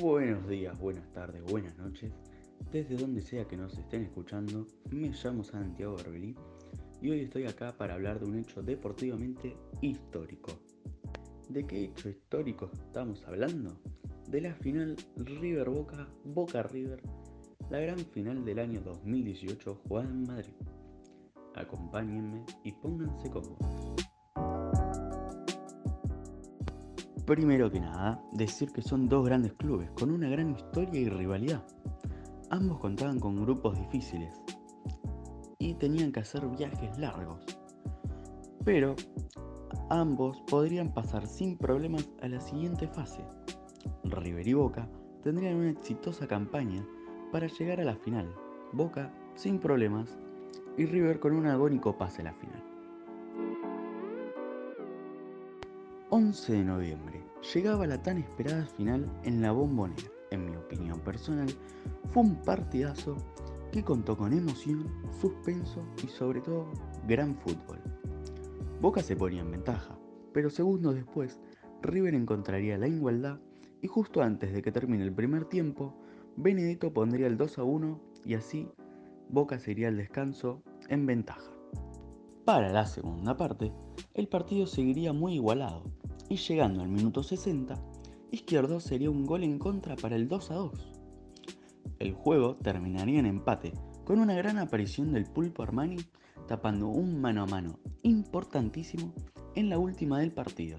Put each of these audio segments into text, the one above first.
Buenos días, buenas tardes, buenas noches. Desde donde sea que nos estén escuchando, me llamo Santiago Arbelí y hoy estoy acá para hablar de un hecho deportivamente histórico. ¿De qué hecho histórico estamos hablando? De la final River Boca, Boca River, la gran final del año 2018 jugada en Madrid. Acompáñenme y pónganse cómodos. Primero que nada, decir que son dos grandes clubes con una gran historia y rivalidad. Ambos contaban con grupos difíciles y tenían que hacer viajes largos. Pero ambos podrían pasar sin problemas a la siguiente fase. River y Boca tendrían una exitosa campaña para llegar a la final. Boca sin problemas y River con un agónico pase a la final. 11 de noviembre. Llegaba la tan esperada final en la bombonera. En mi opinión personal, fue un partidazo que contó con emoción, suspenso y sobre todo gran fútbol. Boca se ponía en ventaja, pero segundos después, River encontraría la igualdad y justo antes de que termine el primer tiempo, Benedetto pondría el 2 a 1 y así Boca sería el descanso en ventaja. Para la segunda parte, el partido seguiría muy igualado, y llegando al minuto 60, Izquierdo sería un gol en contra para el 2 a 2. El juego terminaría en empate, con una gran aparición del Pulpo Armani tapando un mano a mano importantísimo en la última del partido.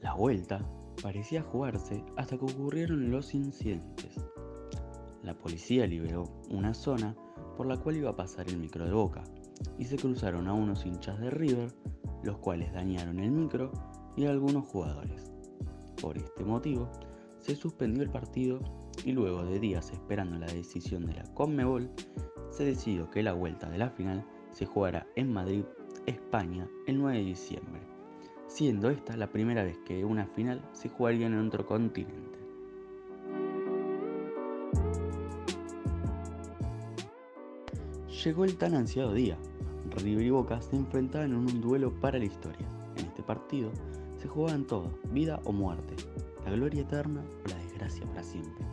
La vuelta parecía jugarse hasta que ocurrieron los incidentes. La policía liberó una zona por la cual iba a pasar el micro de Boca, y se cruzaron a unos hinchas de River, los cuales dañaron el micro y algunos jugadores. Por este motivo, se suspendió el partido y luego de días esperando la decisión de la Conmebol, se decidió que la vuelta de la final se jugará en Madrid, España, el 9 de diciembre, siendo esta la primera vez que una final se jugaría en otro continente. Llegó el tan ansiado día. River y Boca se enfrentaban en un duelo para la historia. En este partido se jugaban todo, vida o muerte, la gloria eterna o la desgracia para siempre.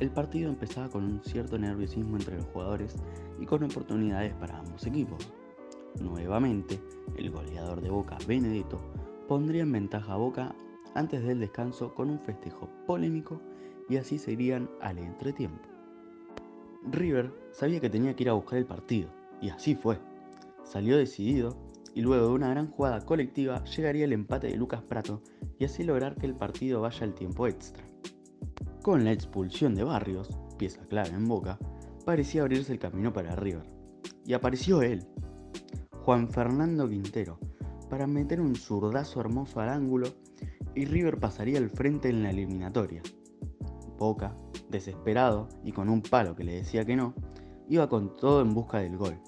El partido empezaba con un cierto nerviosismo entre los jugadores y con oportunidades para ambos equipos. Nuevamente, el goleador de Boca, Benedetto, pondría en ventaja a Boca antes del descanso con un festejo polémico y así serían al entretiempo. River sabía que tenía que ir a buscar el partido, y así fue. Salió decidido, y luego de una gran jugada colectiva llegaría el empate de Lucas Prato y así lograr que el partido vaya al tiempo extra. Con la expulsión de Barrios, pieza clave en Boca, parecía abrirse el camino para River. Y apareció él, Juan Fernando Quintero, para meter un zurdazo hermoso al ángulo y River pasaría al frente en la eliminatoria. Boca desesperado y con un palo que le decía que no, iba con todo en busca del gol.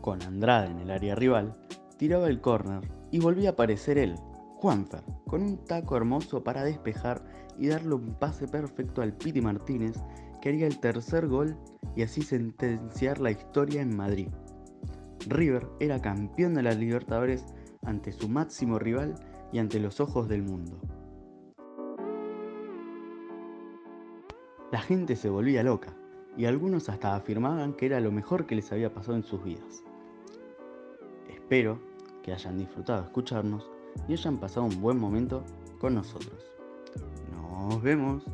Con Andrade en el área rival, tiraba el córner y volvía a aparecer él, Juanfer, con un taco hermoso para despejar y darle un pase perfecto al Piti Martínez, que haría el tercer gol y así sentenciar la historia en Madrid. River era campeón de las Libertadores ante su máximo rival y ante los ojos del mundo. La gente se volvía loca y algunos hasta afirmaban que era lo mejor que les había pasado en sus vidas. Espero que hayan disfrutado escucharnos y hayan pasado un buen momento con nosotros. Nos vemos.